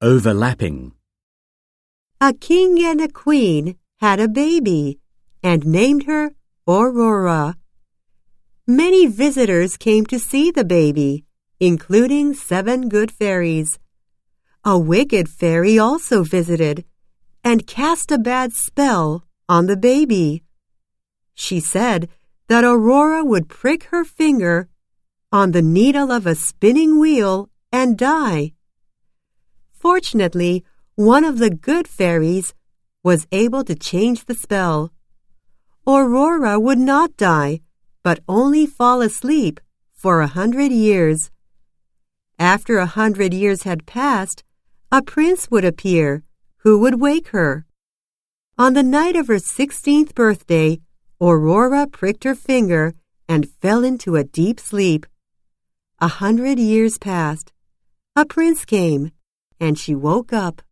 Overlapping. A king and a queen had a baby and named her Aurora. Many visitors came to see the baby, including seven good fairies. A wicked fairy also visited and cast a bad spell on the baby. She said that Aurora would prick her finger on the needle of a spinning wheel and die. Fortunately, one of the good fairies was able to change the spell. Aurora would not die, but only fall asleep for a hundred years. After a hundred years had passed, a prince would appear who would wake her. On the night of her sixteenth birthday, Aurora pricked her finger and fell into a deep sleep. A hundred years passed. A prince came, and she woke up.